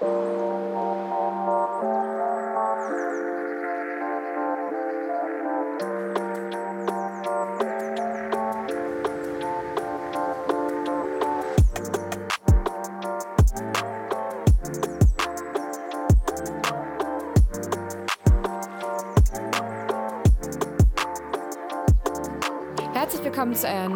willkommen zu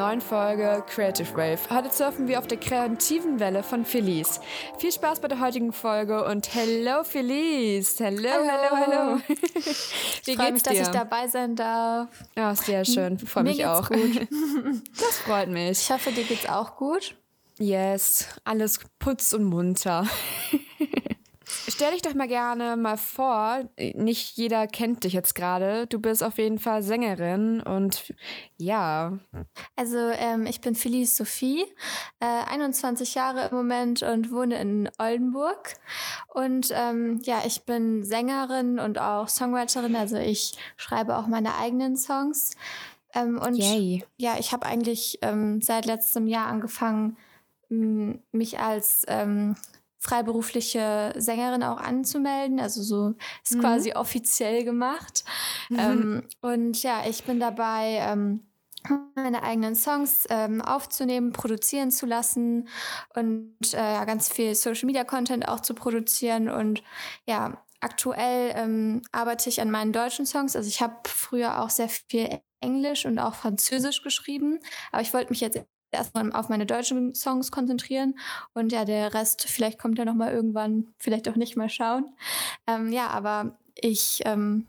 neuen Folge Creative Wave. Heute surfen wir auf der kreativen Welle von Felice. Viel Spaß bei der heutigen Folge und hello Felice. Hello, hello, hello. Wie ich freue mich, dir? dass ich dabei sein darf. Ja, sehr schön. Freue mich auch. Gut. Das freut mich. Ich hoffe, dir geht's auch gut. Yes, alles putz und munter. Stell dich doch mal gerne mal vor, nicht jeder kennt dich jetzt gerade. Du bist auf jeden Fall Sängerin und ja. Also ähm, ich bin Felice Sophie, äh, 21 Jahre im Moment und wohne in Oldenburg. Und ähm, ja, ich bin Sängerin und auch Songwriterin. Also ich schreibe auch meine eigenen Songs. Ähm, und Yay. ja, ich habe eigentlich ähm, seit letztem Jahr angefangen, mich als ähm, freiberufliche Sängerin auch anzumelden. Also so ist mhm. quasi offiziell gemacht. Mhm. Ähm, und ja, ich bin dabei, ähm, meine eigenen Songs ähm, aufzunehmen, produzieren zu lassen und äh, ganz viel Social Media Content auch zu produzieren. Und ja, aktuell ähm, arbeite ich an meinen deutschen Songs. Also ich habe früher auch sehr viel Englisch und auch Französisch geschrieben, aber ich wollte mich jetzt erstmal auf meine deutschen Songs konzentrieren und ja, der Rest, vielleicht kommt er nochmal irgendwann, vielleicht auch nicht mal schauen. Ähm, ja, aber ich ähm,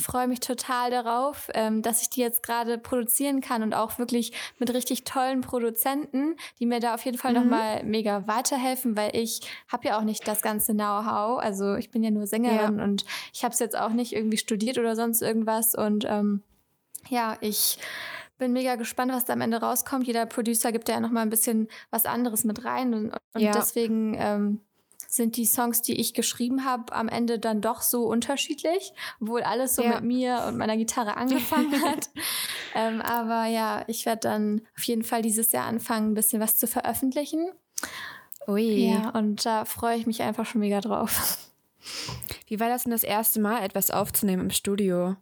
freue mich total darauf, ähm, dass ich die jetzt gerade produzieren kann und auch wirklich mit richtig tollen Produzenten, die mir da auf jeden Fall mhm. nochmal mega weiterhelfen, weil ich habe ja auch nicht das ganze Know-how. Also ich bin ja nur Sängerin ja. und ich habe es jetzt auch nicht irgendwie studiert oder sonst irgendwas und ähm, ja, ich bin mega gespannt, was da am Ende rauskommt. Jeder Producer gibt ja noch mal ein bisschen was anderes mit rein und, und ja. deswegen ähm, sind die Songs, die ich geschrieben habe, am Ende dann doch so unterschiedlich, obwohl alles so ja. mit mir und meiner Gitarre angefangen hat. ähm, aber ja, ich werde dann auf jeden Fall dieses Jahr anfangen, ein bisschen was zu veröffentlichen. Ui. Ja, und da freue ich mich einfach schon mega drauf. Wie war das denn das erste Mal, etwas aufzunehmen im Studio?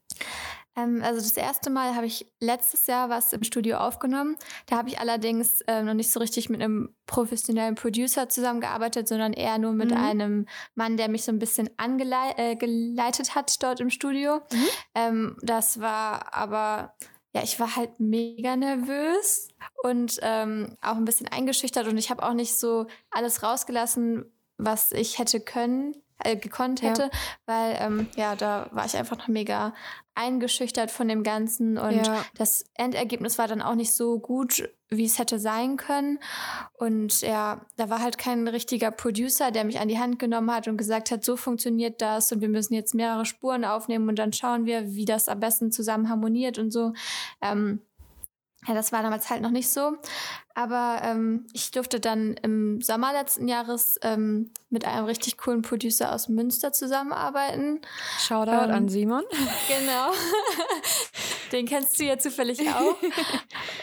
Ähm, also das erste Mal habe ich letztes Jahr was im Studio aufgenommen. Da habe ich allerdings äh, noch nicht so richtig mit einem professionellen Producer zusammengearbeitet, sondern eher nur mit mhm. einem Mann, der mich so ein bisschen angeleitet äh, hat dort im Studio. Mhm. Ähm, das war aber ja, ich war halt mega nervös und ähm, auch ein bisschen eingeschüchtert und ich habe auch nicht so alles rausgelassen, was ich hätte können äh, gekonnt hätte, ja. weil ähm, ja, da war ich einfach noch mega eingeschüchtert von dem Ganzen und ja. das Endergebnis war dann auch nicht so gut, wie es hätte sein können. Und ja, da war halt kein richtiger Producer, der mich an die Hand genommen hat und gesagt hat, so funktioniert das und wir müssen jetzt mehrere Spuren aufnehmen und dann schauen wir, wie das am besten zusammen harmoniert und so. Ähm, ja, das war damals halt noch nicht so. Aber ähm, ich durfte dann im Sommer letzten Jahres ähm, mit einem richtig coolen Producer aus Münster zusammenarbeiten. Shoutout ähm, an Simon. Genau. Den kennst du ja zufällig auch.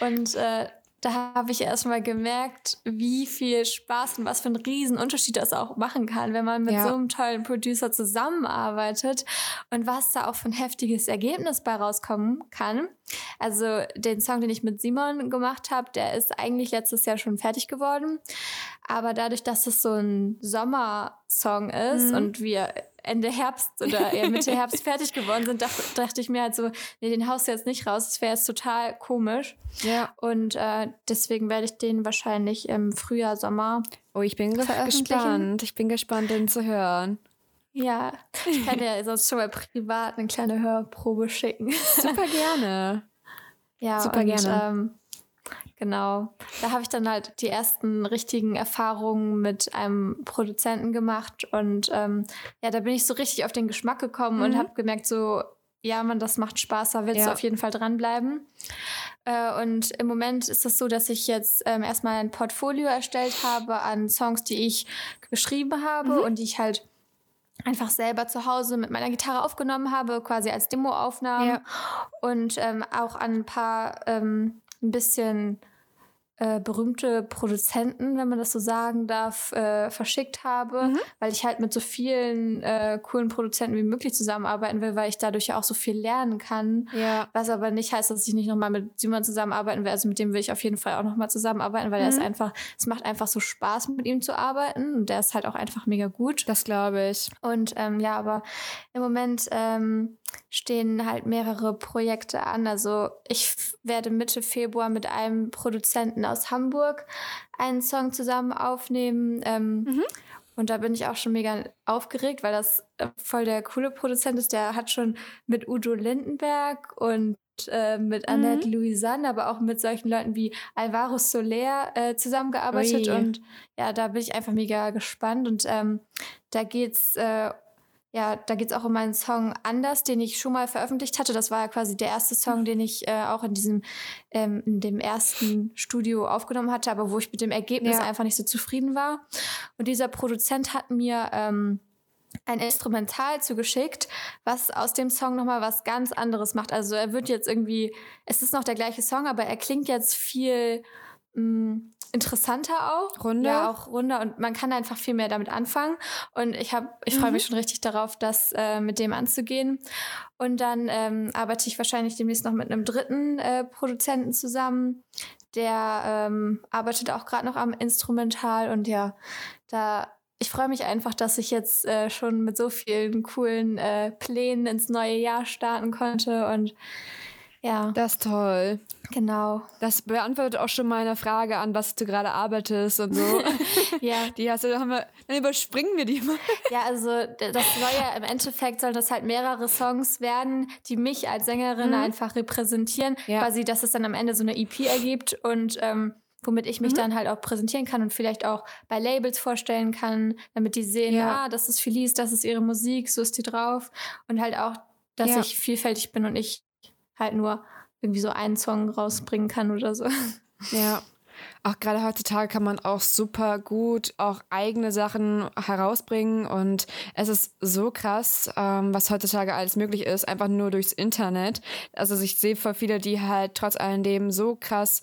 Und äh, da habe ich erstmal gemerkt, wie viel Spaß und was für einen riesen Unterschied das auch machen kann, wenn man mit ja. so einem tollen Producer zusammenarbeitet und was da auch für ein heftiges Ergebnis bei rauskommen kann. Also den Song, den ich mit Simon gemacht habe, der ist eigentlich letztes Jahr schon fertig geworden. Aber dadurch, dass es so ein Sommersong ist mhm. und wir Ende Herbst oder eher Mitte Herbst fertig geworden sind, dachte, dachte ich mir halt so, nee, den haust du jetzt nicht raus, das wäre jetzt total komisch. Ja. Und äh, deswegen werde ich den wahrscheinlich im Frühjahr, Sommer. Oh, ich bin gespannt. Ich bin gespannt, den zu hören. Ja, ich kann dir sonst schon mal privat eine kleine Hörprobe schicken. Super gerne. Ja, super und, gerne. Ähm, Genau. Da habe ich dann halt die ersten richtigen Erfahrungen mit einem Produzenten gemacht und ähm, ja, da bin ich so richtig auf den Geschmack gekommen mhm. und habe gemerkt, so, ja, man, das macht Spaß, da willst ja. du auf jeden Fall dranbleiben. Äh, und im Moment ist es das so, dass ich jetzt ähm, erstmal ein Portfolio erstellt habe an Songs, die ich geschrieben habe mhm. und die ich halt einfach selber zu Hause mit meiner Gitarre aufgenommen habe, quasi als Demoaufnahmen ja. und ähm, auch an ein paar ähm, ein bisschen äh, berühmte Produzenten, wenn man das so sagen darf, äh, verschickt habe, mhm. weil ich halt mit so vielen äh, coolen Produzenten wie möglich zusammenarbeiten will, weil ich dadurch ja auch so viel lernen kann. Ja. Was aber nicht heißt, dass ich nicht nochmal mit Simon zusammenarbeiten will. Also mit dem will ich auf jeden Fall auch nochmal zusammenarbeiten, weil mhm. er ist einfach, es macht einfach so Spaß, mit ihm zu arbeiten und der ist halt auch einfach mega gut. Das glaube ich. Und ähm, ja, aber im Moment ähm, stehen halt mehrere Projekte an. Also ich werde Mitte Februar mit einem Produzenten aus Hamburg einen Song zusammen aufnehmen. Ähm, mhm. Und da bin ich auch schon mega aufgeregt, weil das äh, voll der coole Produzent ist. Der hat schon mit Udo Lindenberg und äh, mit Annette mhm. Louisanne, aber auch mit solchen Leuten wie Alvaro Soler äh, zusammengearbeitet. Ui. Und ja, da bin ich einfach mega gespannt. Und ähm, da geht's äh, ja, da geht es auch um meinen Song Anders, den ich schon mal veröffentlicht hatte. Das war ja quasi der erste Song, den ich äh, auch in diesem, ähm, in dem ersten Studio aufgenommen hatte, aber wo ich mit dem Ergebnis ja. einfach nicht so zufrieden war. Und dieser Produzent hat mir ähm, ein Instrumental zugeschickt, was aus dem Song nochmal was ganz anderes macht. Also er wird jetzt irgendwie, es ist noch der gleiche Song, aber er klingt jetzt viel mh, mm, interessanter auch. Runder. Ja, auch runder und man kann einfach viel mehr damit anfangen. Und ich habe, ich freue mich mhm. schon richtig darauf, das äh, mit dem anzugehen. Und dann ähm, arbeite ich wahrscheinlich demnächst noch mit einem dritten äh, Produzenten zusammen. Der ähm, arbeitet auch gerade noch am Instrumental und ja, da ich freue mich einfach, dass ich jetzt äh, schon mit so vielen coolen äh, Plänen ins neue Jahr starten konnte und ja. Das ist toll. Genau. Das beantwortet auch schon meine Frage an, was du gerade arbeitest und so. ja. Die hast du, haben wir, dann überspringen wir die mal. Ja, also das soll ja im Endeffekt soll das halt mehrere Songs werden, die mich als Sängerin mhm. einfach repräsentieren. Ja. Quasi, dass es dann am Ende so eine EP ergibt und ähm, womit ich mich mhm. dann halt auch präsentieren kann und vielleicht auch bei Labels vorstellen kann, damit die sehen, ja, ah, das ist Felice, das ist ihre Musik, so ist die drauf. Und halt auch, dass ja. ich vielfältig bin und ich halt nur irgendwie so einen Song rausbringen kann oder so. Ja. Auch gerade heutzutage kann man auch super gut auch eigene Sachen herausbringen und es ist so krass, ähm, was heutzutage alles möglich ist, einfach nur durchs Internet. Also ich sehe voll viele, die halt trotz alledem so krass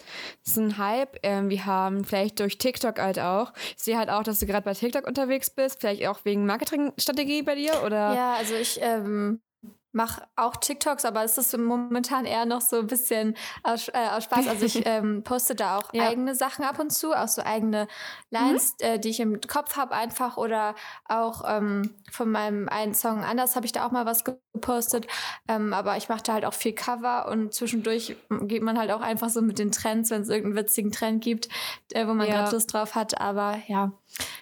einen Hype irgendwie haben, vielleicht durch TikTok halt auch. Ich sehe halt auch, dass du gerade bei TikTok unterwegs bist, vielleicht auch wegen Marketingstrategie bei dir oder? Ja, also ich ähm, mache auch TikToks, aber es ist momentan eher noch so ein bisschen aus, äh, aus Spaß. Also ich ähm, poste da auch ja. eigene Sachen ab und zu, auch so eigene Lines, mhm. äh, die ich im Kopf habe einfach oder auch ähm, von meinem einen Song anders habe ich da auch mal was gepostet. Ähm, aber ich mache da halt auch viel Cover und zwischendurch geht man halt auch einfach so mit den Trends, wenn es irgendeinen witzigen Trend gibt, äh, wo man ja. gerade Lust drauf hat. Aber ja,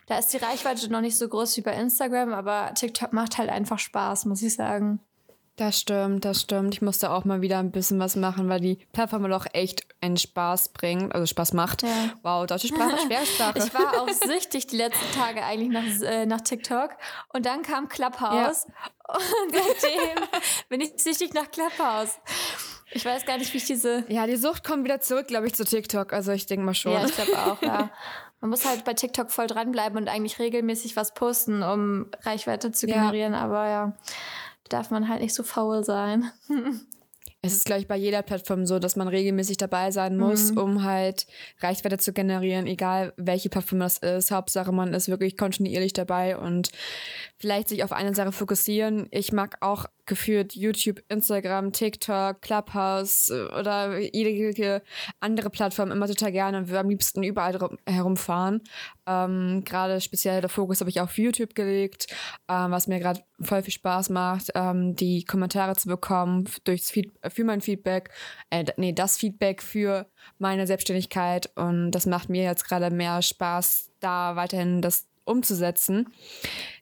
da ist die Reichweite noch nicht so groß wie bei Instagram, aber TikTok macht halt einfach Spaß, muss ich sagen. Das stimmt, das stimmt. Ich musste auch mal wieder ein bisschen was machen, weil die Plattform doch echt einen Spaß bringt, also Spaß macht. Ja. Wow, deutsche Sprache, schwere Sprache. ich war auch süchtig die letzten Tage eigentlich nach, äh, nach TikTok. Und dann kam Clubhouse. Ja. Und seitdem bin ich süchtig nach Clubhouse. Ich weiß gar nicht, wie ich diese. Ja, die Sucht kommt wieder zurück, glaube ich, zu TikTok. Also ich denke mal schon. Ja, ich glaube auch, ja. Man muss halt bei TikTok voll dranbleiben und eigentlich regelmäßig was posten, um Reichweite zu generieren. Ja. Aber ja darf man halt nicht so faul sein. es ist, glaube ich, bei jeder Plattform so, dass man regelmäßig dabei sein muss, mhm. um halt Reichweite zu generieren, egal welche Plattform das ist. Hauptsache, man ist wirklich kontinuierlich dabei und vielleicht sich auf eine Sache fokussieren. Ich mag auch geführt YouTube, Instagram, TikTok, Clubhouse äh, oder jede andere Plattform immer total gerne und würde am liebsten überall herumfahren. Ähm, gerade speziell der Fokus habe ich auf YouTube gelegt, ähm, was mir gerade voll viel Spaß macht, ähm, die Kommentare zu bekommen durchs Feed für mein Feedback, äh, nee, das Feedback für meine Selbstständigkeit und das macht mir jetzt gerade mehr Spaß, da weiterhin das umzusetzen.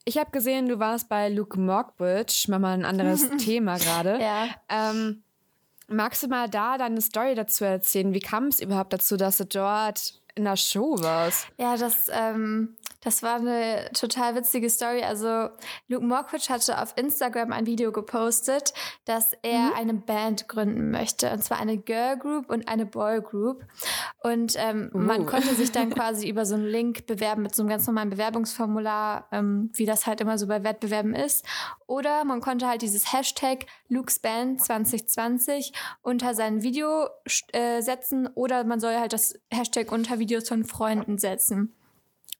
Ich habe gesehen, du warst bei Luke Mockbridge, mach mal ein anderes Thema gerade. Ja. Ähm, magst du mal da deine Story dazu erzählen? Wie kam es überhaupt dazu, dass du dort in der Show warst? Ja, das ähm, Das war eine total witzige Story. Also Luke Mockridge hatte auf Instagram ein Video gepostet, dass er mhm. eine Band gründen möchte. Und zwar eine Girl Group und eine Boy Group. Und ähm, uh. man konnte sich dann quasi über so einen Link bewerben mit so einem ganz normalen Bewerbungsformular, ähm, wie das halt immer so bei Wettbewerben ist. Oder man konnte halt dieses Hashtag Luke's Band 2020 unter sein Video äh, setzen oder man soll halt das Hashtag unter Videos von Freunden setzen.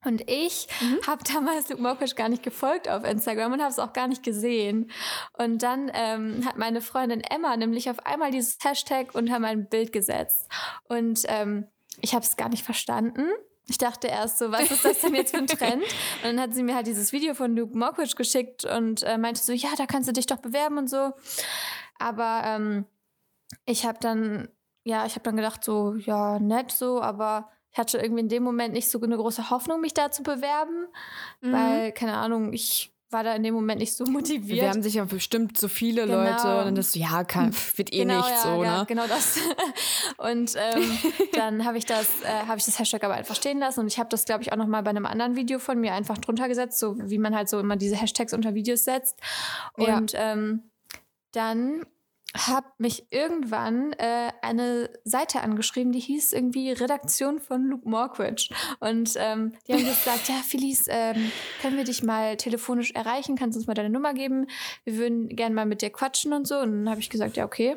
Und ich mhm. habe damals Luke Mockridge gar nicht gefolgt auf Instagram und habe es auch gar nicht gesehen. Und dann ähm, hat meine Freundin Emma nämlich auf einmal dieses Hashtag unter mein Bild gesetzt. Und ähm, ich habe es gar nicht verstanden. Ich dachte erst so, was ist das denn jetzt für ein Trend? Und dann hat sie mir halt dieses Video von Luke Mockridge geschickt und äh, meinte so, ja, da kannst du dich doch bewerben und so. Aber ähm, ich habe dann, ja, ich habe dann gedacht so, ja, nett so, aber ich hatte irgendwie in dem Moment nicht so eine große Hoffnung, mich da zu bewerben, mhm. weil, keine Ahnung, ich war da in dem Moment nicht so motiviert. Wir haben sich ja bestimmt so viele genau. Leute und dann das so, ja, kann, wird eh genau, nicht ja, so, ja, ne? Genau das. und ähm, dann habe ich das, äh, habe ich das Hashtag aber einfach stehen lassen und ich habe das, glaube ich, auch noch mal bei einem anderen Video von mir einfach drunter gesetzt, so wie man halt so immer diese Hashtags unter Videos setzt. Und ja. ähm, dann habe mich irgendwann äh, eine Seite angeschrieben, die hieß irgendwie Redaktion von Luke Mockridge. Und ähm, die haben gesagt, ja, Phyllis, ähm, können wir dich mal telefonisch erreichen? Kannst du uns mal deine Nummer geben? Wir würden gerne mal mit dir quatschen und so. Und dann habe ich gesagt, ja, okay.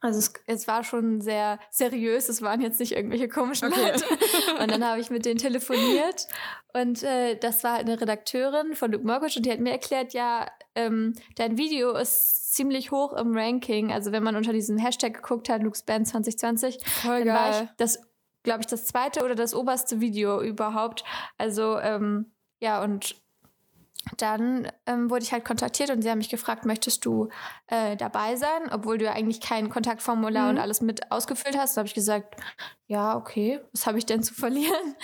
Also es, es, war schon sehr seriös, es waren jetzt nicht irgendwelche komischen okay. Leute. Und dann habe ich mit denen telefoniert und äh, das war halt eine Redakteurin von Luke Mortgage und die hat mir erklärt, ja, ähm, dein Video ist ziemlich hoch im Ranking. Also wenn man unter diesem Hashtag geguckt hat, Luke's Band 2020, Voll dann war ich das, glaube ich, das zweite oder das oberste Video überhaupt. Also ähm, ja, und dann ähm, wurde ich halt kontaktiert und sie haben mich gefragt, möchtest du äh, dabei sein, obwohl du ja eigentlich kein Kontaktformular mhm. und alles mit ausgefüllt hast. Da habe ich gesagt, ja, okay, was habe ich denn zu verlieren?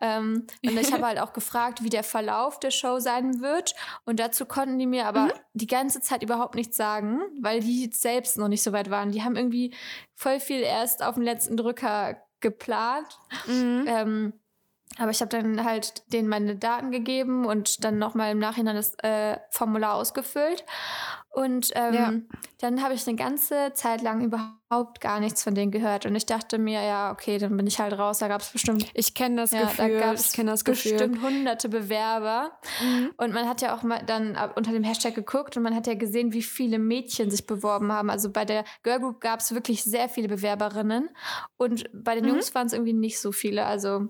ähm, und ich habe halt auch gefragt, wie der Verlauf der Show sein wird. Und dazu konnten die mir aber mhm. die ganze Zeit überhaupt nichts sagen, weil die selbst noch nicht so weit waren. Die haben irgendwie voll viel erst auf den letzten Drücker geplant. Mhm. Ähm, aber ich habe dann halt denen meine Daten gegeben und dann nochmal im Nachhinein das äh, Formular ausgefüllt. Und ähm, ja. dann habe ich eine ganze Zeit lang überhaupt gar nichts von denen gehört. Und ich dachte mir, ja, okay, dann bin ich halt raus. Da gab es bestimmt. Ich kenne das ja, Gefühl. Da gab es bestimmt hunderte Bewerber. Mhm. Und man hat ja auch mal dann unter dem Hashtag geguckt und man hat ja gesehen, wie viele Mädchen sich beworben haben. Also bei der Girl Group gab es wirklich sehr viele Bewerberinnen. Und bei den mhm. Jungs waren es irgendwie nicht so viele. Also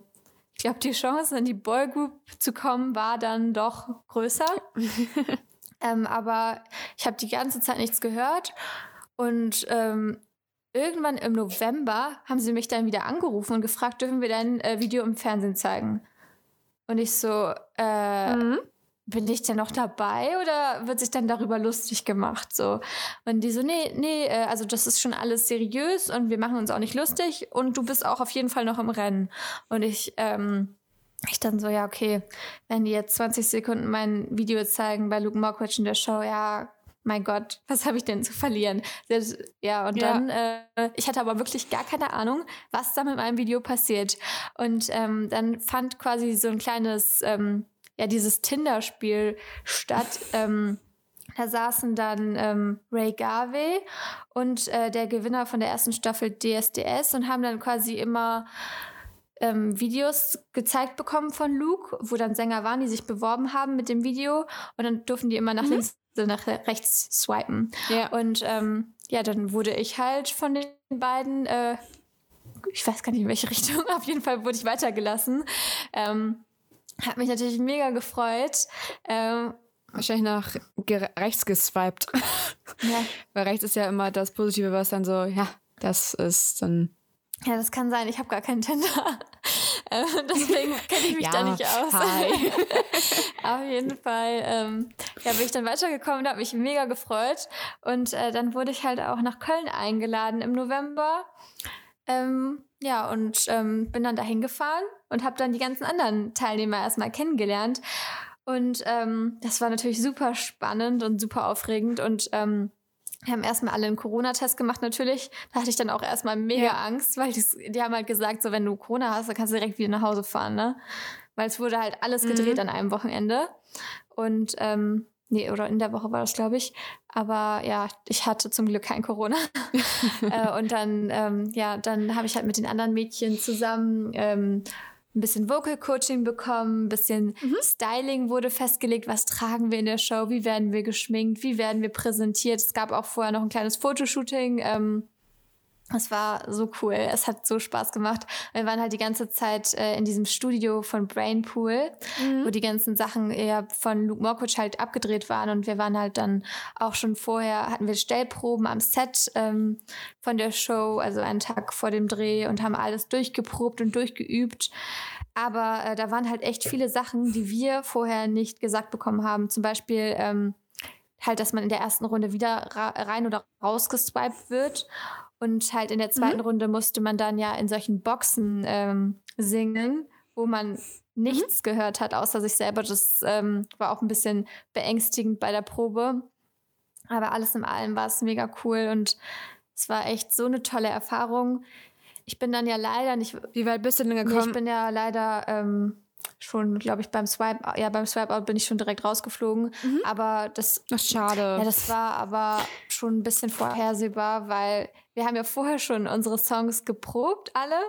ich glaube, die Chance, in die Boygroup zu kommen, war dann doch größer. ähm, aber ich habe die ganze Zeit nichts gehört. Und ähm, irgendwann im November haben sie mich dann wieder angerufen und gefragt, dürfen wir dein äh, Video im Fernsehen zeigen? Und ich so, äh, mhm bin ich denn noch dabei oder wird sich dann darüber lustig gemacht? So. Und die so, nee, nee, äh, also das ist schon alles seriös und wir machen uns auch nicht lustig und du bist auch auf jeden Fall noch im Rennen. Und ich, ähm, ich dann so, ja, okay, wenn die jetzt 20 Sekunden mein Video zeigen bei Luke Mockridge in der Show, ja, mein Gott, was habe ich denn zu verlieren? Ja, und ja. dann, äh, ich hatte aber wirklich gar keine Ahnung, was da mit meinem Video passiert. Und ähm, dann fand quasi so ein kleines ähm, ja dieses Tinder-Spiel statt. ähm, da saßen dann ähm, Ray Garvey und äh, der Gewinner von der ersten Staffel DSDS und haben dann quasi immer ähm, Videos gezeigt bekommen von Luke, wo dann Sänger waren, die sich beworben haben mit dem Video und dann durften die immer nach mhm. links, nach rechts swipen. Ja. Und ähm, ja, dann wurde ich halt von den beiden, äh, ich weiß gar nicht in welche Richtung, auf jeden Fall wurde ich weitergelassen. Ähm, hat mich natürlich mega gefreut. Ähm, Wahrscheinlich nach rechts geswiped. Ja. Weil rechts ist ja immer das Positive, was dann so, ja, das ist dann. Ja, das kann sein. Ich habe gar keinen Tinder. äh, deswegen kenne ich mich ja, da nicht aus. Auf jeden Fall ähm, ja, bin ich dann weitergekommen und habe mich mega gefreut. Und äh, dann wurde ich halt auch nach Köln eingeladen im November. Ähm, ja, und ähm, bin dann dahin gefahren und habe dann die ganzen anderen Teilnehmer erstmal kennengelernt. Und ähm, das war natürlich super spannend und super aufregend. Und ähm, wir haben erstmal alle einen Corona-Test gemacht, natürlich. Da hatte ich dann auch erstmal mega ja. Angst, weil die, die, haben halt gesagt, so wenn du Corona hast, dann kannst du direkt wieder nach Hause fahren, ne? weil es wurde halt alles gedreht mhm. an einem Wochenende. Und ähm, Nee, oder in der Woche war das, glaube ich. Aber ja, ich hatte zum Glück kein Corona. äh, und dann, ähm, ja, dann habe ich halt mit den anderen Mädchen zusammen ähm, ein bisschen Vocal Coaching bekommen, ein bisschen mhm. Styling wurde festgelegt, was tragen wir in der Show, wie werden wir geschminkt, wie werden wir präsentiert. Es gab auch vorher noch ein kleines Fotoshooting. Ähm, es war so cool. Es hat so Spaß gemacht. Wir waren halt die ganze Zeit äh, in diesem Studio von Brainpool, mhm. wo die ganzen Sachen eher von Luke Mockridge halt abgedreht waren. Und wir waren halt dann auch schon vorher, hatten wir Stellproben am Set ähm, von der Show, also einen Tag vor dem Dreh und haben alles durchgeprobt und durchgeübt. Aber äh, da waren halt echt viele Sachen, die wir vorher nicht gesagt bekommen haben. Zum Beispiel ähm, halt, dass man in der ersten Runde wieder rein oder rausgeswiped wird. Und halt in der zweiten mhm. Runde musste man dann ja in solchen Boxen ähm, singen, wo man mhm. nichts mhm. gehört hat, außer sich selber. Das ähm, war auch ein bisschen beängstigend bei der Probe. Aber alles in allem war es mega cool und es war echt so eine tolle Erfahrung. Ich bin dann ja leider nicht. Wie weit bist du denn gekommen? Ich bin ja leider ähm, schon, glaube ich, beim Swipe, ja, beim Swipe-Out bin ich schon direkt rausgeflogen. Mhm. Aber das. Ach, schade. Ja, das war aber schon ein bisschen vorhersehbar, weil wir haben ja vorher schon unsere Songs geprobt, alle.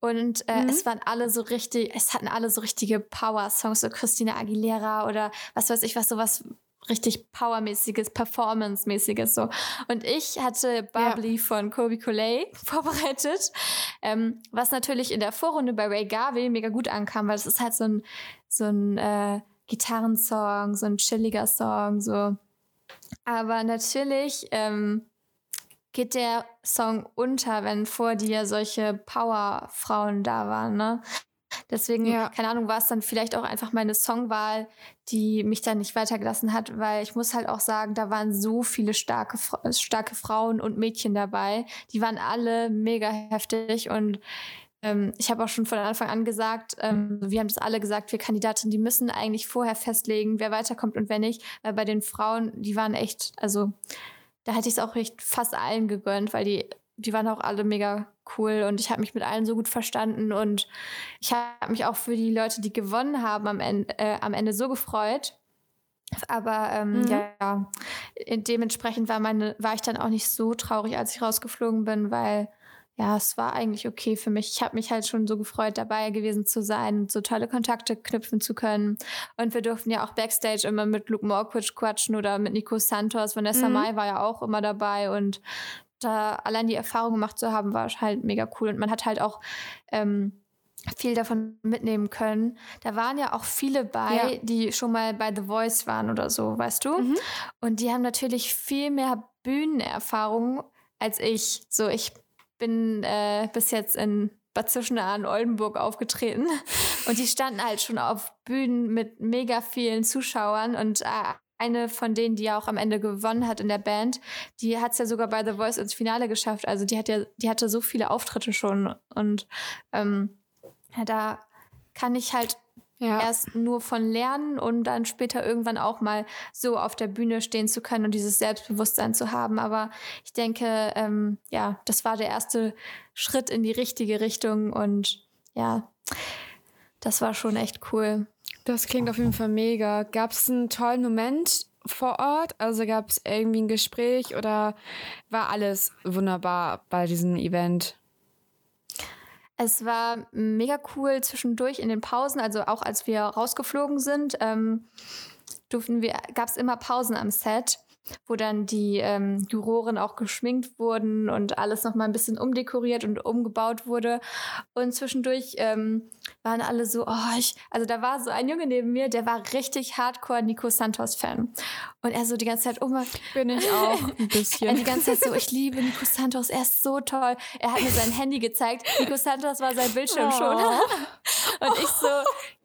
Und äh, mhm. es waren alle so richtig, es hatten alle so richtige Power-Songs, so Christina Aguilera oder was weiß ich was, sowas richtig Powermäßiges, Performance-mäßiges so. Und ich hatte Bubbly ja. von Kobe Collet vorbereitet, ähm, was natürlich in der Vorrunde bei Ray Garvey mega gut ankam, weil es ist halt so ein, so ein äh, Gitarrensong, so ein chilliger Song, so. Aber natürlich ähm, geht der Song unter, wenn vor dir solche Powerfrauen da waren, ne? Deswegen, ja. keine Ahnung, war es dann vielleicht auch einfach meine Songwahl, die mich dann nicht weitergelassen hat, weil ich muss halt auch sagen, da waren so viele starke, starke Frauen und Mädchen dabei. Die waren alle mega heftig und ähm, ich habe auch schon von Anfang an gesagt, ähm, wir haben das alle gesagt, wir Kandidatinnen, die müssen eigentlich vorher festlegen, wer weiterkommt und wer nicht, weil bei den Frauen, die waren echt, also da hätte ich es auch echt fast allen gegönnt, weil die die waren auch alle mega cool und ich habe mich mit allen so gut verstanden und ich habe mich auch für die Leute, die gewonnen haben, am Ende, äh, am Ende so gefreut. Aber ähm, mhm. ja, dementsprechend war meine, war ich dann auch nicht so traurig, als ich rausgeflogen bin, weil ja, es war eigentlich okay für mich. Ich habe mich halt schon so gefreut, dabei gewesen zu sein und so tolle Kontakte knüpfen zu können. Und wir durften ja auch Backstage immer mit Luke Mockridge quatschen oder mit Nico Santos. Vanessa mhm. Mai war ja auch immer dabei und da allein die Erfahrung gemacht zu haben, war halt mega cool. Und man hat halt auch ähm, viel davon mitnehmen können. Da waren ja auch viele bei, ja. die schon mal bei The Voice waren oder so, weißt du? Mhm. Und die haben natürlich viel mehr Bühnenerfahrung als ich. So, ich bin äh, bis jetzt in Bad Zwischenahn in Oldenburg aufgetreten und die standen halt schon auf Bühnen mit mega vielen Zuschauern und äh, eine von denen, die ja auch am Ende gewonnen hat in der Band, die hat es ja sogar bei The Voice ins Finale geschafft. Also die hat ja, die hatte so viele Auftritte schon. Und ähm, da kann ich halt ja. erst nur von lernen und dann später irgendwann auch mal so auf der Bühne stehen zu können und dieses Selbstbewusstsein zu haben. Aber ich denke, ähm, ja, das war der erste Schritt in die richtige Richtung und ja, das war schon echt cool. Das klingt auf jeden Fall mega. Gab es einen tollen Moment vor Ort? Also gab es irgendwie ein Gespräch oder war alles wunderbar bei diesem Event? Es war mega cool zwischendurch in den Pausen, also auch als wir rausgeflogen sind, ähm, durften wir, gab es immer Pausen am Set wo dann die ähm, Juroren auch geschminkt wurden und alles noch mal ein bisschen umdekoriert und umgebaut wurde. Und zwischendurch ähm, waren alle so, oh, ich, also da war so ein Junge neben mir, der war richtig hardcore Nico Santos Fan. Und er so die ganze Zeit, oh mein, bin ich auch ein bisschen. Er die ganze Zeit so, ich liebe Nico Santos, er ist so toll. Er hat mir sein Handy gezeigt. Nico Santos war sein Bildschirm oh. schon. und ich so,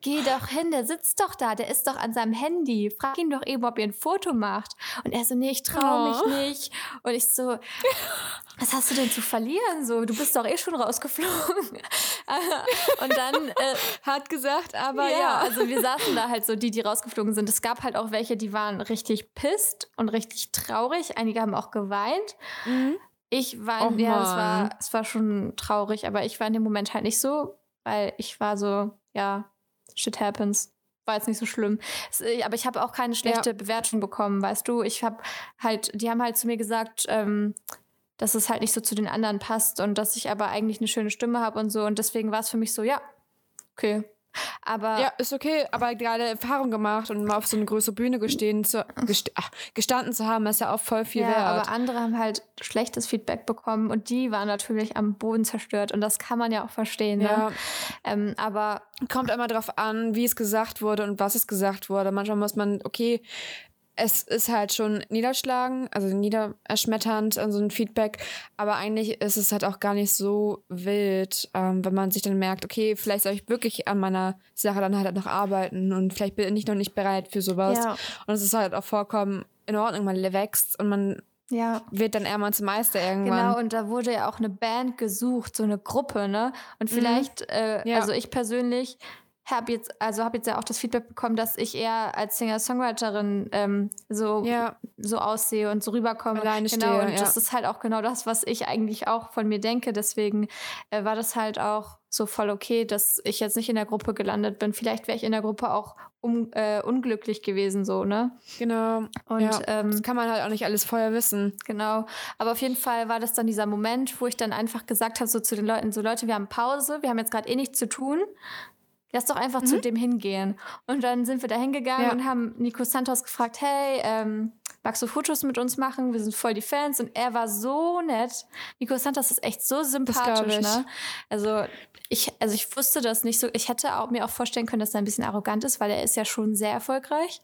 geh doch hin, der sitzt doch da, der ist doch an seinem Handy. Frag ihn doch eben, ob er ein Foto macht. Und er so, nee, ich traue oh. mich nicht. Und ich so, was hast du denn zu verlieren? So, du bist doch eh schon rausgeflogen. und dann äh, hat gesagt, aber ja, ja, also wir saßen da halt so, die, die rausgeflogen sind. Es gab halt auch welche, die waren richtig pisst und richtig traurig. Einige haben auch geweint. Mhm. Ich war, oh ja, es war, es war schon traurig, aber ich war in dem Moment halt nicht so, weil ich war so, ja, shit happens. War jetzt nicht so schlimm. Es, äh, aber ich habe auch keine schlechte ja. Bewertung bekommen, weißt du. Ich habe halt, die haben halt zu mir gesagt, ähm, dass es halt nicht so zu den anderen passt und dass ich aber eigentlich eine schöne Stimme habe und so. Und deswegen war es für mich so, ja, okay, aber ja, ist okay, aber gerade Erfahrung gemacht und mal auf so eine größere Bühne gestehen zu, gest ach, gestanden zu haben, ist ja auch voll viel ja, wert. Aber andere haben halt schlechtes Feedback bekommen und die waren natürlich am Boden zerstört und das kann man ja auch verstehen. Ne? Ja. Ne? Ähm, aber kommt immer darauf an, wie es gesagt wurde und was es gesagt wurde. Manchmal muss man, okay, es ist halt schon niederschlagen, also niedererschmetternd, so also ein Feedback, aber eigentlich ist es halt auch gar nicht so wild, ähm, wenn man sich dann merkt, okay, vielleicht soll ich wirklich an meiner Sache dann halt noch arbeiten und vielleicht bin ich noch nicht bereit für sowas. Ja. Und es ist halt auch vollkommen in Ordnung, man wächst und man ja. wird dann eher mal zum Meister irgendwann. Genau, und da wurde ja auch eine Band gesucht, so eine Gruppe, ne? Und mhm. vielleicht, mhm. äh, ja. also ich persönlich habe jetzt, also habe jetzt ja auch das Feedback bekommen, dass ich eher als Singer-Songwriterin ähm, so, ja. so aussehe und so rüberkomme. Alleine genau, stehe, und ja. das ist halt auch genau das, was ich eigentlich auch von mir denke. Deswegen äh, war das halt auch so voll okay, dass ich jetzt nicht in der Gruppe gelandet bin. Vielleicht wäre ich in der Gruppe auch um, äh, unglücklich gewesen, so, ne? Genau. Und ja, ähm, das kann man halt auch nicht alles vorher wissen. Genau. Aber auf jeden Fall war das dann dieser Moment, wo ich dann einfach gesagt habe, so zu den Leuten, so Leute, wir haben Pause, wir haben jetzt gerade eh nichts zu tun. Lass doch einfach mhm. zu dem hingehen. Und dann sind wir da hingegangen ja. und haben Nico Santos gefragt, hey, ähm, magst du Fotos mit uns machen? Wir sind voll die Fans. Und er war so nett. Nico Santos ist echt so sympathisch, ne? Also ich, also ich wusste das nicht so. Ich hätte auch, mir auch vorstellen können, dass er ein bisschen arrogant ist, weil er ist ja schon sehr erfolgreich.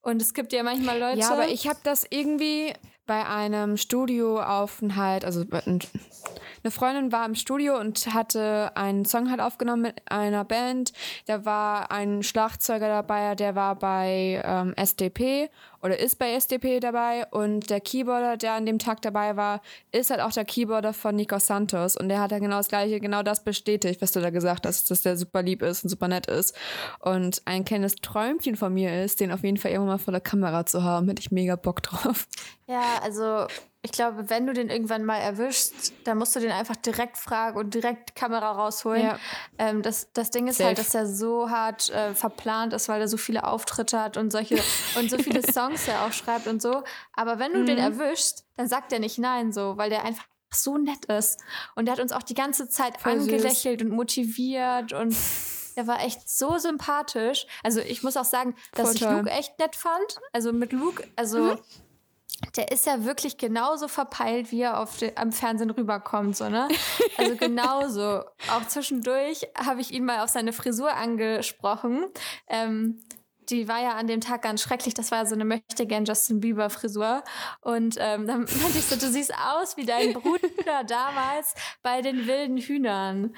Und es gibt ja manchmal Leute. Ja, aber ich habe das irgendwie bei einem Studioaufenthalt, also eine Freundin war im Studio und hatte einen Song halt aufgenommen mit einer Band. Da war ein Schlagzeuger dabei, der war bei ähm, SDP oder ist bei SDP dabei. Und der Keyboarder, der an dem Tag dabei war, ist halt auch der Keyboarder von Nico Santos. Und der hat ja genau das gleiche, genau das bestätigt, was du da gesagt hast, dass der super lieb ist und super nett ist. Und ein kleines Träumchen von mir ist, den auf jeden Fall irgendwann mal vor der Kamera zu haben, hätte ich mega Bock drauf. Ja, also ich glaube, wenn du den irgendwann mal erwischst, dann musst du den einfach direkt fragen und direkt Kamera rausholen. Ja. Ähm, das, das Ding ist halt, Safe. halt, dass er so hart äh, verplant ist, weil er so viele Auftritte hat und solche und so viele Songs er auch schreibt und so. Aber wenn du mhm. den erwischst, dann sagt er nicht nein, so, weil der einfach so nett ist. Und der hat uns auch die ganze Zeit Voll angelächelt süß. und motiviert und der war echt so sympathisch. Also ich muss auch sagen, dass Voll ich toll. Luke echt nett fand. Also mit Luke, also mhm der ist ja wirklich genauso verpeilt, wie er auf de, am Fernsehen rüberkommt, so, ne? Also genauso. Auch zwischendurch habe ich ihn mal auf seine Frisur angesprochen. Ähm, die war ja an dem Tag ganz schrecklich. Das war so eine möchte gern Justin Bieber Frisur. Und ähm, dann meinte ich so, du siehst aus wie dein Bruder damals bei den wilden Hühnern.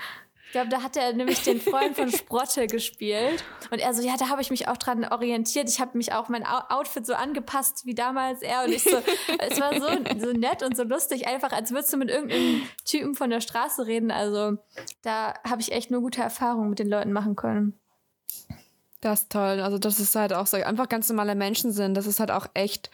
Ich glaube, da hat er nämlich den Freund von Sprotte gespielt. Und er so, ja, da habe ich mich auch dran orientiert. Ich habe mich auch mein Outfit so angepasst wie damals er. Und ich so, es war so, so nett und so lustig, einfach als würdest du mit irgendeinem Typen von der Straße reden. Also da habe ich echt nur gute Erfahrungen mit den Leuten machen können. Das ist toll. Also, das ist halt auch so einfach ganz normale Menschen sind. Das ist halt auch echt,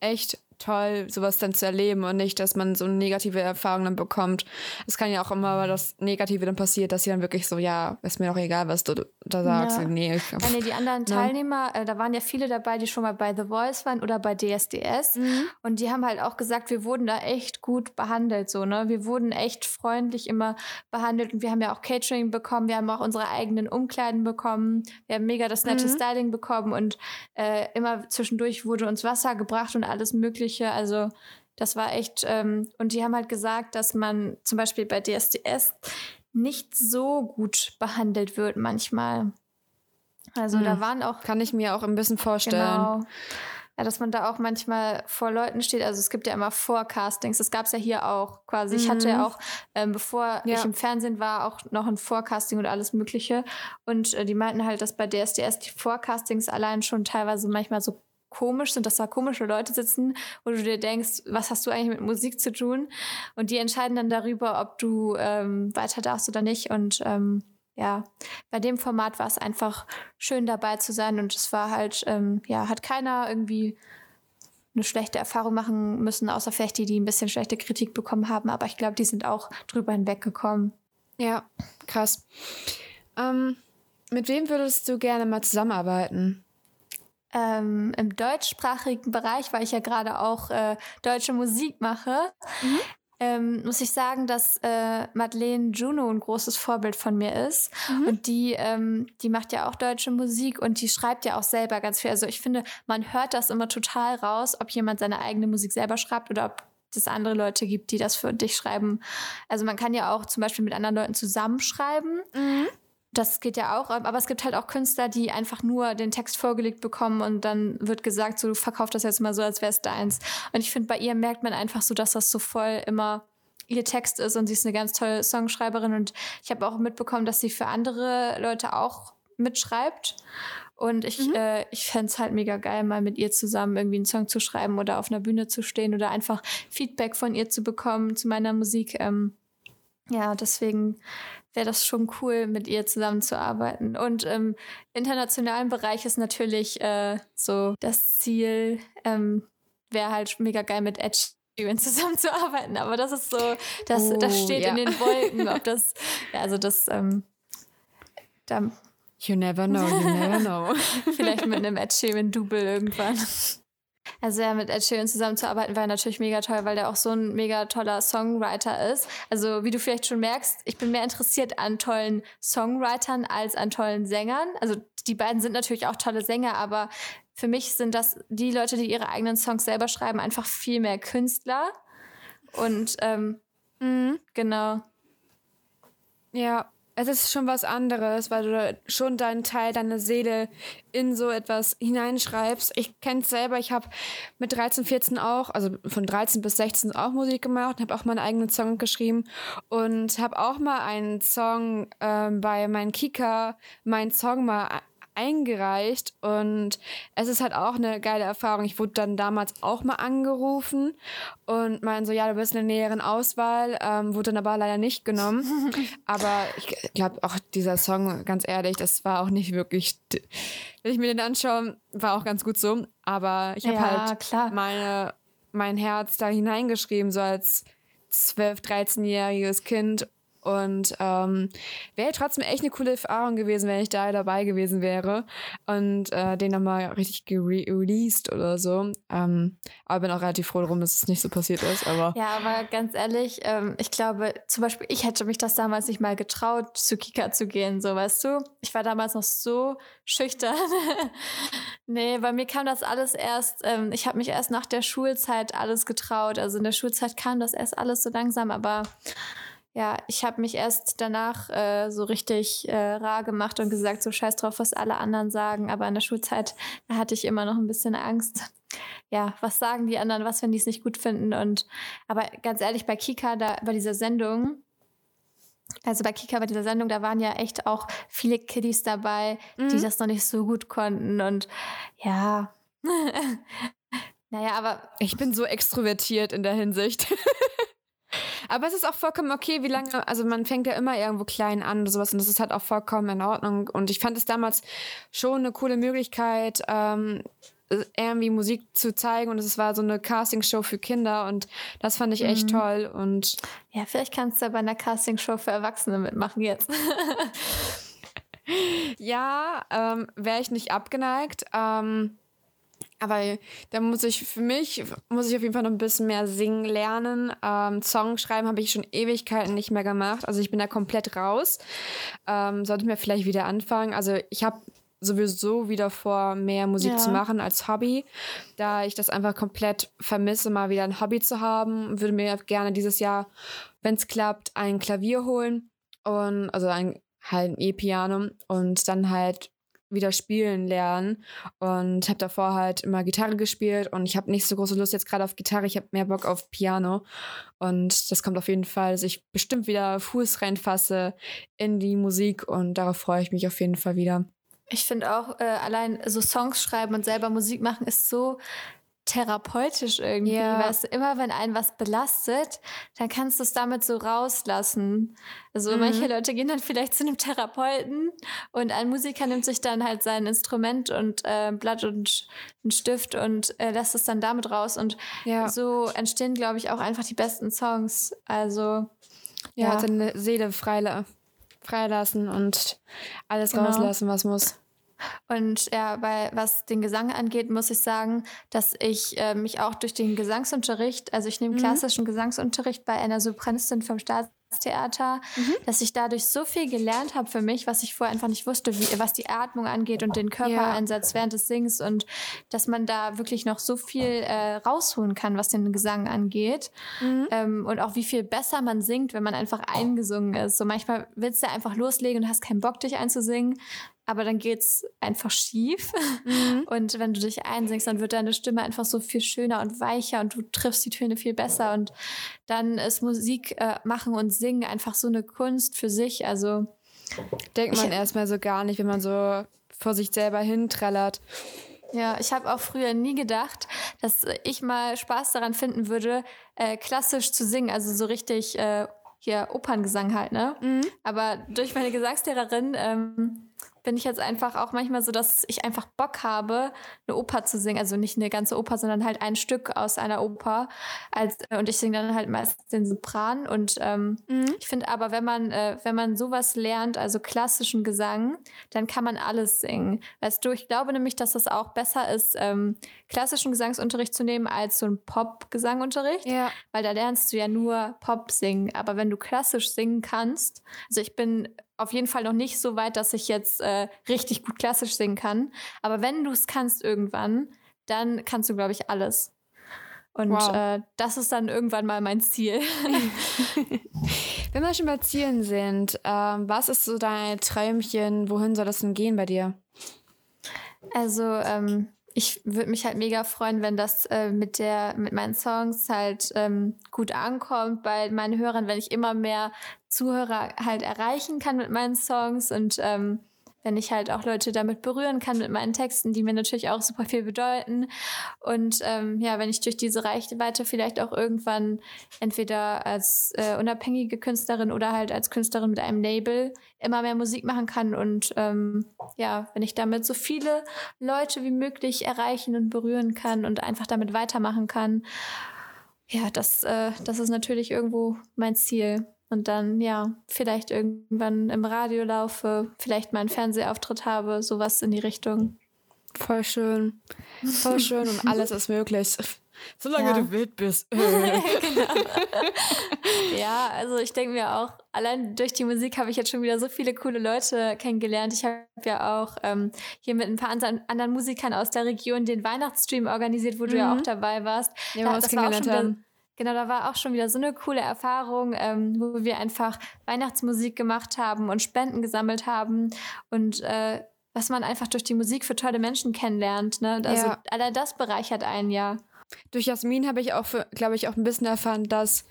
echt toll, sowas dann zu erleben und nicht, dass man so negative Erfahrungen dann bekommt. Es kann ja auch immer, weil das Negative dann passiert, dass sie dann wirklich so, ja, ist mir doch egal, was du da sagst. Ja. Nee, ich, ja, nee, die anderen Teilnehmer, äh, da waren ja viele dabei, die schon mal bei The Voice waren oder bei DSDS mhm. und die haben halt auch gesagt, wir wurden da echt gut behandelt, so, ne? Wir wurden echt freundlich immer behandelt und wir haben ja auch Catering bekommen, wir haben auch unsere eigenen Umkleiden bekommen, wir haben mega das nette mhm. Styling bekommen und äh, immer zwischendurch wurde uns Wasser gebracht und alles mögliche Mögliche. Also das war echt, ähm, und die haben halt gesagt, dass man zum Beispiel bei DSDS nicht so gut behandelt wird manchmal. Also hm. da waren auch. Kann ich mir auch ein bisschen vorstellen. Genau. Ja, dass man da auch manchmal vor Leuten steht. Also es gibt ja immer Forecastings. Das gab es ja hier auch quasi. Mhm. Ich hatte ja mhm. auch, ähm, bevor ja. ich im Fernsehen war, auch noch ein Forecasting und alles Mögliche. Und äh, die meinten halt, dass bei DSDS die Forecastings allein schon teilweise manchmal so komisch sind, dass da komische Leute sitzen, wo du dir denkst, was hast du eigentlich mit Musik zu tun? Und die entscheiden dann darüber, ob du ähm, weiter darfst oder nicht. Und ähm, ja, bei dem Format war es einfach schön dabei zu sein und es war halt, ähm, ja, hat keiner irgendwie eine schlechte Erfahrung machen müssen, außer vielleicht die, die ein bisschen schlechte Kritik bekommen haben. Aber ich glaube, die sind auch drüber hinweggekommen. Ja, krass. Ähm, Mit wem würdest du gerne mal zusammenarbeiten? Ähm, Im deutschsprachigen Bereich, weil ich ja gerade auch äh, deutsche Musik mache, mhm. ähm, muss ich sagen, dass äh, Madeleine Juno ein großes Vorbild von mir ist. Mhm. Und die, ähm, die macht ja auch deutsche Musik und die schreibt ja auch selber ganz viel. Also ich finde, man hört das immer total raus, ob jemand seine eigene Musik selber schreibt oder ob es andere Leute gibt, die das für dich schreiben. Also man kann ja auch zum Beispiel mit anderen Leuten zusammenschreiben. Mhm das geht ja auch, aber es gibt halt auch Künstler, die einfach nur den Text vorgelegt bekommen und dann wird gesagt, so du verkauf das jetzt mal so, als wäre es deins. Und ich finde, bei ihr merkt man einfach so, dass das so voll immer ihr Text ist und sie ist eine ganz tolle Songschreiberin und ich habe auch mitbekommen, dass sie für andere Leute auch mitschreibt. Und ich, mhm. äh, ich fände es halt mega geil, mal mit ihr zusammen irgendwie einen Song zu schreiben oder auf einer Bühne zu stehen oder einfach Feedback von ihr zu bekommen zu meiner Musik. Ähm, ja, deswegen wäre das schon cool, mit ihr zusammenzuarbeiten. Und im internationalen Bereich ist natürlich äh, so das Ziel, ähm, wäre halt mega geil mit Ed Sheeran zusammenzuarbeiten. Aber das ist so, das, oh, das steht ja. in den Wolken, ob das, ja, also das, ähm, da, You never know, you never know. Vielleicht mit einem Ed Sheeran-Double irgendwann. Also ja, mit Ed Sheeran zusammenzuarbeiten war natürlich mega toll, weil der auch so ein mega toller Songwriter ist. Also wie du vielleicht schon merkst, ich bin mehr interessiert an tollen Songwritern als an tollen Sängern. Also die beiden sind natürlich auch tolle Sänger, aber für mich sind das die Leute, die ihre eigenen Songs selber schreiben, einfach viel mehr Künstler. Und ähm, mhm. genau. Ja, es ist schon was anderes, weil du schon deinen Teil, deine Seele in so etwas hineinschreibst. Ich kenne es selber, ich habe mit 13, 14 auch, also von 13 bis 16 auch Musik gemacht, habe auch meinen eigenen Song geschrieben und habe auch mal einen Song ähm, bei meinem Kika, meinen Song mal eingereicht und es ist halt auch eine geile Erfahrung. Ich wurde dann damals auch mal angerufen und meinen so, ja, du bist in der näheren Auswahl, ähm, wurde dann aber leider nicht genommen. aber ich glaube auch dieser Song, ganz ehrlich, das war auch nicht wirklich, wenn ich mir den anschaue, war auch ganz gut so. Aber ich habe ja, halt klar. meine mein Herz da hineingeschrieben, so als 12, 13-jähriges Kind und ähm, wäre trotzdem echt eine coole Erfahrung gewesen, wenn ich da dabei gewesen wäre und äh, den nochmal richtig released oder so. Ähm, aber bin auch relativ froh darum, dass es nicht so passiert ist. Aber ja, aber ganz ehrlich, ähm, ich glaube, zum Beispiel, ich hätte mich das damals nicht mal getraut, zu Kika zu gehen, so weißt du. Ich war damals noch so schüchtern. nee, bei mir kam das alles erst, ähm, ich habe mich erst nach der Schulzeit alles getraut. Also in der Schulzeit kam das erst alles so langsam, aber ja, ich habe mich erst danach äh, so richtig äh, rar gemacht und gesagt, so scheiß drauf, was alle anderen sagen. Aber in der Schulzeit, da hatte ich immer noch ein bisschen Angst. Ja, was sagen die anderen, was, wenn die es nicht gut finden? Und aber ganz ehrlich, bei Kika, da bei dieser Sendung, also bei Kika bei dieser Sendung, da waren ja echt auch viele Kiddies dabei, mhm. die das noch nicht so gut konnten. Und ja. naja, aber. Ich bin so extrovertiert in der Hinsicht. Aber es ist auch vollkommen okay, wie lange, also man fängt ja immer irgendwo klein an oder sowas und das ist halt auch vollkommen in Ordnung. Und ich fand es damals schon eine coole Möglichkeit, ähm, irgendwie Musik zu zeigen und es war so eine Castingshow für Kinder und das fand ich echt mhm. toll und ja, vielleicht kannst du bei einer Castingshow für Erwachsene mitmachen jetzt. ja, ähm, wäre ich nicht abgeneigt. Ähm, aber da muss ich für mich, muss ich auf jeden Fall noch ein bisschen mehr singen lernen. Ähm, Song schreiben habe ich schon Ewigkeiten nicht mehr gemacht. Also ich bin da komplett raus. Ähm, sollte ich mir vielleicht wieder anfangen. Also ich habe sowieso wieder vor, mehr Musik ja. zu machen als Hobby, da ich das einfach komplett vermisse, mal wieder ein Hobby zu haben. Würde mir gerne dieses Jahr, wenn es klappt, ein Klavier holen und also ein halt ein E-Piano und dann halt wieder spielen lernen. Und habe davor halt immer Gitarre gespielt und ich habe nicht so große Lust jetzt gerade auf Gitarre, ich habe mehr Bock auf Piano. Und das kommt auf jeden Fall, dass ich bestimmt wieder Fuß reinfasse in die Musik und darauf freue ich mich auf jeden Fall wieder. Ich finde auch äh, allein so Songs schreiben und selber Musik machen ist so therapeutisch irgendwie. Ja. Weißt du, immer wenn einen was belastet, dann kannst du es damit so rauslassen. Also mhm. manche Leute gehen dann vielleicht zu einem Therapeuten und ein Musiker nimmt sich dann halt sein Instrument und äh, Blatt und einen Stift und äh, lässt es dann damit raus. Und ja. so entstehen, glaube ich, auch einfach die besten Songs. Also ja, ja. seine Seele freile freilassen und alles genau. rauslassen, was muss. Und ja, bei was den Gesang angeht, muss ich sagen, dass ich äh, mich auch durch den Gesangsunterricht, also ich nehme mhm. klassischen Gesangsunterricht bei einer Sopranistin vom Staats Theater, mhm. dass ich dadurch so viel gelernt habe für mich, was ich vorher einfach nicht wusste, wie, was die Atmung angeht und den Körpereinsatz ja. während des Sings und dass man da wirklich noch so viel äh, rausholen kann, was den Gesang angeht mhm. ähm, und auch wie viel besser man singt, wenn man einfach eingesungen ist. So manchmal willst du einfach loslegen und hast keinen Bock, dich einzusingen, aber dann geht's einfach schief. Mhm. Und wenn du dich einsingst, dann wird deine Stimme einfach so viel schöner und weicher und du triffst die Töne viel besser. Und dann ist Musik äh, machen und singen einfach so eine Kunst für sich. Also denkt man erstmal so gar nicht, wenn man so vor sich selber hintrellert. Ja, ich habe auch früher nie gedacht, dass ich mal Spaß daran finden würde, äh, klassisch zu singen, also so richtig äh, hier Operngesang halt, ne? Mhm. Aber durch meine Gesangslehrerin ähm, bin ich jetzt einfach auch manchmal so, dass ich einfach Bock habe, eine Oper zu singen. Also nicht eine ganze Oper, sondern halt ein Stück aus einer Oper. Als, und ich singe dann halt meistens den Sopran. Und ähm, mhm. ich finde aber, wenn man, äh, wenn man sowas lernt, also klassischen Gesang, dann kann man alles singen. Weißt du, ich glaube nämlich, dass es auch besser ist, ähm, klassischen Gesangsunterricht zu nehmen als so ein Pop-Gesangunterricht. Ja. Weil da lernst du ja nur Pop singen. Aber wenn du klassisch singen kannst, also ich bin auf jeden Fall noch nicht so weit, dass ich jetzt äh, richtig gut klassisch singen kann. Aber wenn du es kannst irgendwann, dann kannst du, glaube ich, alles. Und wow. äh, das ist dann irgendwann mal mein Ziel. wenn wir schon bei Zielen sind, ähm, was ist so dein Träumchen? Wohin soll das denn gehen bei dir? Also, ähm, ich würde mich halt mega freuen, wenn das äh, mit der mit meinen Songs halt ähm, gut ankommt bei meinen Hörern, wenn ich immer mehr Zuhörer halt erreichen kann mit meinen Songs und ähm, wenn ich halt auch Leute damit berühren kann mit meinen Texten, die mir natürlich auch super viel bedeuten. Und ähm, ja, wenn ich durch diese Reichweite vielleicht auch irgendwann entweder als äh, unabhängige Künstlerin oder halt als Künstlerin mit einem Label immer mehr Musik machen kann und ähm, ja, wenn ich damit so viele Leute wie möglich erreichen und berühren kann und einfach damit weitermachen kann, ja, das, äh, das ist natürlich irgendwo mein Ziel und dann ja vielleicht irgendwann im Radio laufe, vielleicht mal einen Fernsehauftritt habe, sowas in die Richtung. Voll schön. Voll schön und alles ist möglich. Solange ja. du wild bist. genau. ja, also ich denke mir auch, allein durch die Musik habe ich jetzt schon wieder so viele coole Leute kennengelernt. Ich habe ja auch ähm, hier mit ein paar anderen Musikern aus der Region den Weihnachtsstream organisiert, wo mhm. du ja auch mhm. dabei warst. Ja, da, das war auch schon wieder, Genau, da war auch schon wieder so eine coole Erfahrung, ähm, wo wir einfach Weihnachtsmusik gemacht haben und Spenden gesammelt haben und äh, was man einfach durch die Musik für tolle Menschen kennenlernt. Ne? Also ja. allein das bereichert einen ja. Durch Jasmin habe ich auch, glaube ich, auch ein bisschen erfahren, dass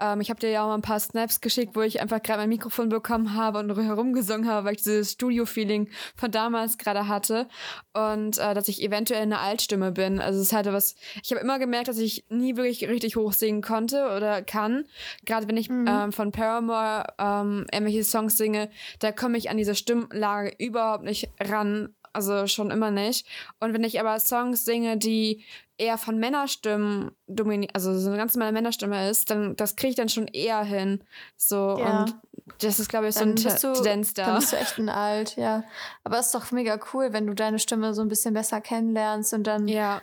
ähm, ich habe dir ja auch mal ein paar Snaps geschickt, wo ich einfach gerade mein Mikrofon bekommen habe und herumgesungen habe, weil ich dieses Studio-Feeling von damals gerade hatte und äh, dass ich eventuell eine Altstimme bin. Also es halt was. Ich habe immer gemerkt, dass ich nie wirklich richtig hoch singen konnte oder kann. Gerade wenn ich mhm. ähm, von Paramore ähm, irgendwelche Songs singe, da komme ich an diese Stimmlage überhaupt nicht ran also schon immer nicht. Und wenn ich aber Songs singe, die eher von Männerstimmen dominiert, also so eine ganz normale Männerstimme ist, dann das kriege ich dann schon eher hin. So ja. und das ist, glaube ich, so ein Tendenz da. Dann bist du echt ein Alt, ja. Aber es ist doch mega cool, wenn du deine Stimme so ein bisschen besser kennenlernst und dann ja.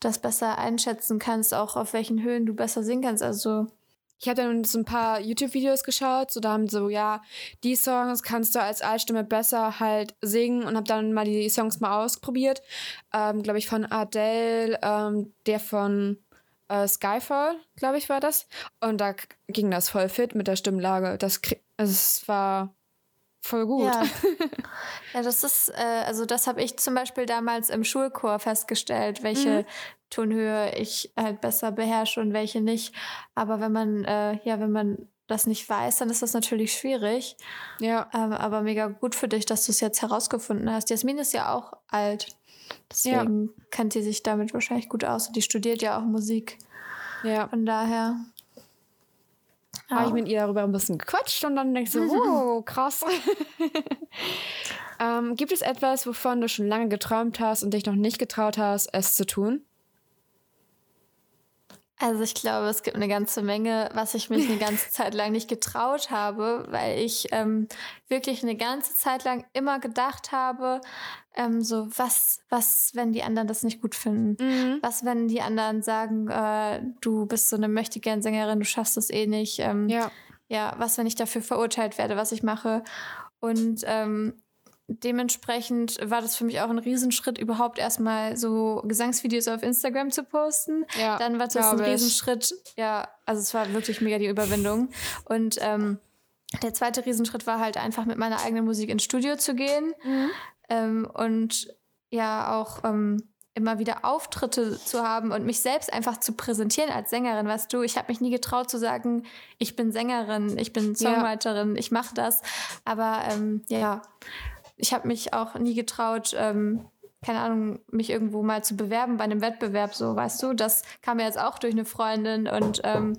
das besser einschätzen kannst, auch auf welchen Höhen du besser singen kannst. Also ich habe dann so ein paar YouTube-Videos geschaut, so da haben so, ja, die Songs kannst du als Altstimme besser halt singen und habe dann mal die Songs mal ausprobiert. Ähm, glaube ich, von Adele, ähm, der von äh, Skyfall, glaube ich, war das. Und da ging das voll fit mit der Stimmlage. Das, also es war voll gut. Ja, ja das ist, äh, also das habe ich zum Beispiel damals im Schulchor festgestellt, welche mhm. Tonhöhe ich halt besser beherrsche und welche nicht. Aber wenn man, äh, ja, wenn man das nicht weiß, dann ist das natürlich schwierig. Ja. Ähm, aber mega gut für dich, dass du es jetzt herausgefunden hast. Jasmin ist ja auch alt. Deswegen ja. kennt sie sich damit wahrscheinlich gut aus. Und die studiert ja auch Musik. Ja. Von daher. Habe ich mit ihr darüber ein bisschen gequatscht und dann denkst du, wow, krass. ähm, gibt es etwas, wovon du schon lange geträumt hast und dich noch nicht getraut hast, es zu tun? Also ich glaube, es gibt eine ganze Menge, was ich mich eine ganze Zeit lang nicht getraut habe, weil ich ähm, wirklich eine ganze Zeit lang immer gedacht habe, ähm, so was, was, wenn die anderen das nicht gut finden? Mhm. Was, wenn die anderen sagen, äh, du bist so eine möchtegern Sängerin, du schaffst es eh nicht? Ähm, ja. Ja, was, wenn ich dafür verurteilt werde, was ich mache? Und ähm, dementsprechend war das für mich auch ein Riesenschritt, überhaupt erstmal so Gesangsvideos auf Instagram zu posten. Ja, Dann war das ein Riesenschritt. Ja, also es war wirklich mega die Überwindung. Und ähm, der zweite Riesenschritt war halt einfach mit meiner eigenen Musik ins Studio zu gehen. Mhm. Ähm, und ja, auch ähm, immer wieder Auftritte zu haben und mich selbst einfach zu präsentieren als Sängerin. Weißt du, ich habe mich nie getraut zu sagen, ich bin Sängerin, ich bin Songwriterin, ja. ich mache das. Aber ähm, ja, ich habe mich auch nie getraut, ähm, keine Ahnung, mich irgendwo mal zu bewerben bei einem Wettbewerb, so, weißt du? Das kam ja jetzt auch durch eine Freundin und ähm,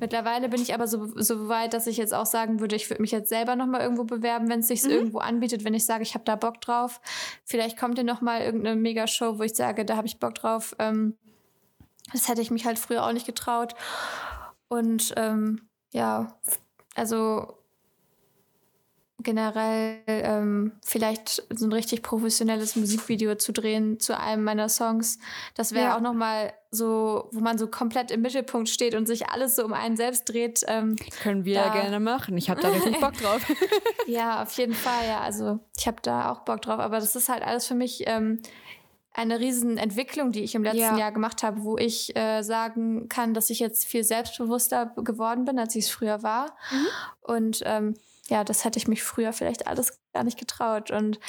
mittlerweile bin ich aber so, so weit, dass ich jetzt auch sagen würde, ich würde mich jetzt selber nochmal irgendwo bewerben, wenn es sich mhm. irgendwo anbietet, wenn ich sage, ich habe da Bock drauf. Vielleicht kommt ja nochmal irgendeine Megashow, wo ich sage, da habe ich Bock drauf. Ähm, das hätte ich mich halt früher auch nicht getraut. Und ähm, ja, also generell ähm, vielleicht so ein richtig professionelles Musikvideo zu drehen zu einem meiner Songs. Das wäre ja. auch nochmal so, wo man so komplett im Mittelpunkt steht und sich alles so um einen selbst dreht. Ähm, Können wir ja gerne machen. Ich habe da richtig Bock drauf. ja, auf jeden Fall. Ja, also ich habe da auch Bock drauf. Aber das ist halt alles für mich ähm, eine riesen Entwicklung, die ich im letzten ja. Jahr gemacht habe, wo ich äh, sagen kann, dass ich jetzt viel selbstbewusster geworden bin, als ich es früher war. Mhm. Und ähm, ja, das hätte ich mich früher vielleicht alles gar nicht getraut. Und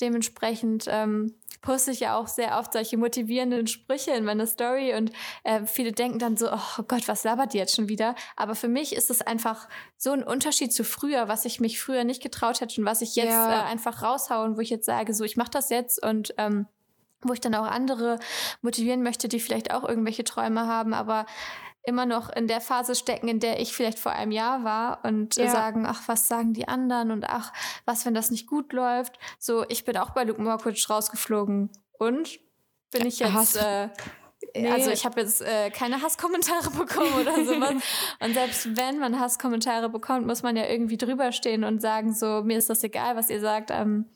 dementsprechend ähm, poste ich ja auch sehr oft solche motivierenden Sprüche in meiner Story. Und äh, viele denken dann so, oh Gott, was labert die jetzt schon wieder? Aber für mich ist es einfach so ein Unterschied zu früher, was ich mich früher nicht getraut hätte und was ich jetzt ja. äh, einfach raushaue wo ich jetzt sage, so, ich mache das jetzt und ähm, wo ich dann auch andere motivieren möchte, die vielleicht auch irgendwelche Träume haben, aber immer noch in der Phase stecken, in der ich vielleicht vor einem Jahr war und ja. sagen, ach, was sagen die anderen und ach, was, wenn das nicht gut läuft. So, ich bin auch bei Luke Mockridge rausgeflogen und bin ich jetzt. Äh, Nee. Also ich habe jetzt äh, keine Hasskommentare bekommen oder sowas. und selbst wenn man Hasskommentare bekommt, muss man ja irgendwie drüber stehen und sagen, so, mir ist das egal, was ihr sagt. Ähm,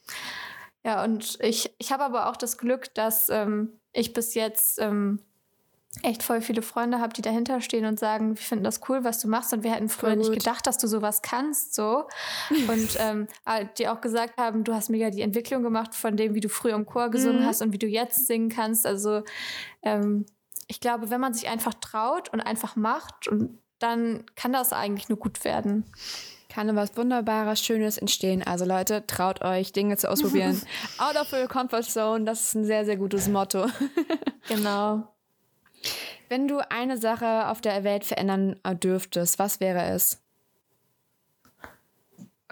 ja, und ich, ich habe aber auch das Glück, dass ähm, ich bis jetzt ähm, echt voll viele Freunde habe, die dahinter stehen und sagen, wir finden das cool, was du machst und wir hätten früher nicht gedacht, dass du sowas kannst, so. und ähm, die auch gesagt haben, du hast mega die Entwicklung gemacht von dem, wie du früher im Chor gesungen mhm. hast und wie du jetzt singen kannst. Also ähm, ich glaube, wenn man sich einfach traut und einfach macht, und dann kann das eigentlich nur gut werden. Kann was Wunderbares, Schönes entstehen. Also Leute, traut euch, Dinge zu ausprobieren. Out of your comfort zone, das ist ein sehr, sehr gutes Motto. genau. Wenn du eine Sache auf der Welt verändern äh, dürftest, was wäre es?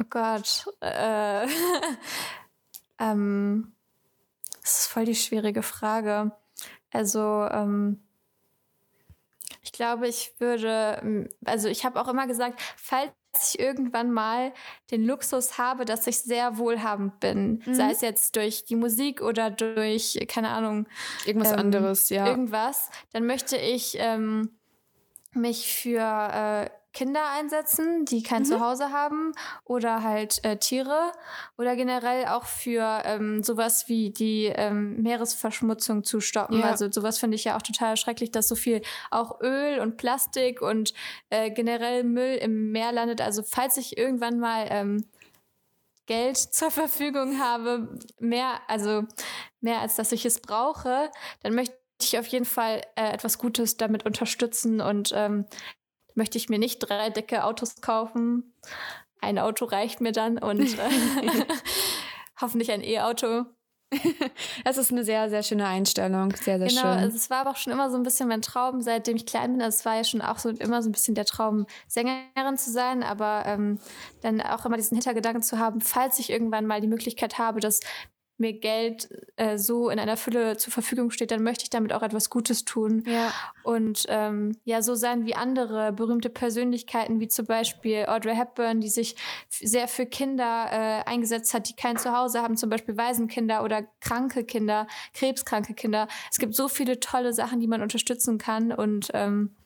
Oh Gott. Äh, ähm, das ist voll die schwierige Frage. Also, ähm, ich glaube, ich würde, also ich habe auch immer gesagt, falls ich irgendwann mal den Luxus habe, dass ich sehr wohlhabend bin. Mhm. Sei es jetzt durch die Musik oder durch, keine Ahnung. Irgendwas ähm, anderes, ja. Irgendwas. Dann möchte ich ähm, mich für äh, Kinder einsetzen, die kein mhm. Zuhause haben oder halt äh, Tiere oder generell auch für ähm, sowas wie die ähm, Meeresverschmutzung zu stoppen. Ja. Also sowas finde ich ja auch total schrecklich, dass so viel auch Öl und Plastik und äh, generell Müll im Meer landet. Also falls ich irgendwann mal ähm, Geld zur Verfügung habe, mehr, also mehr als dass ich es brauche, dann möchte ich auf jeden Fall äh, etwas Gutes damit unterstützen und ähm, möchte ich mir nicht drei dicke Autos kaufen. Ein Auto reicht mir dann und äh, hoffentlich ein E-Auto. Es ist eine sehr, sehr schöne Einstellung. Sehr, sehr genau, schön. Also es war aber auch schon immer so ein bisschen mein Traum, seitdem ich klein bin. Also es war ja schon auch so immer so ein bisschen der Traum, Sängerin zu sein, aber ähm, dann auch immer diesen Hintergedanken zu haben, falls ich irgendwann mal die Möglichkeit habe, das mir Geld äh, so in einer Fülle zur Verfügung steht, dann möchte ich damit auch etwas Gutes tun. Ja. Und ähm, ja, so sein wie andere berühmte Persönlichkeiten, wie zum Beispiel Audrey Hepburn, die sich sehr für Kinder äh, eingesetzt hat, die kein Zuhause haben, zum Beispiel Waisenkinder oder kranke Kinder, krebskranke Kinder. Es gibt so viele tolle Sachen, die man unterstützen kann. Und ähm,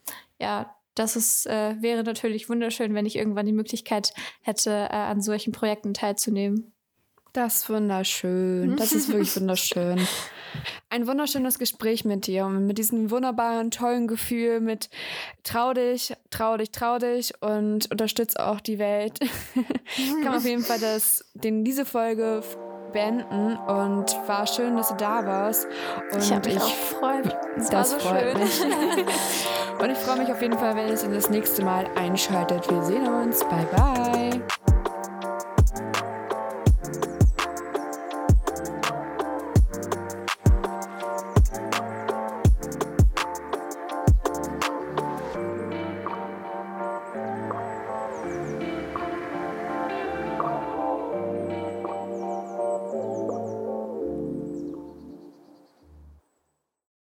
ja, das ist, äh, wäre natürlich wunderschön, wenn ich irgendwann die Möglichkeit hätte, äh, an solchen Projekten teilzunehmen. Das ist wunderschön. Das ist wirklich wunderschön. Ein wunderschönes Gespräch mit dir und mit diesem wunderbaren, tollen Gefühl mit trau dich, trau dich, trau dich und unterstütze auch die Welt. Kann man auf jeden Fall das, den, diese Folge beenden und war schön, dass du da warst. Und ich habe mich auch gefreut. Das, das so freut schön. mich. und ich freue mich auf jeden Fall, wenn ihr es das nächste Mal einschaltet. Wir sehen uns. Bye, bye.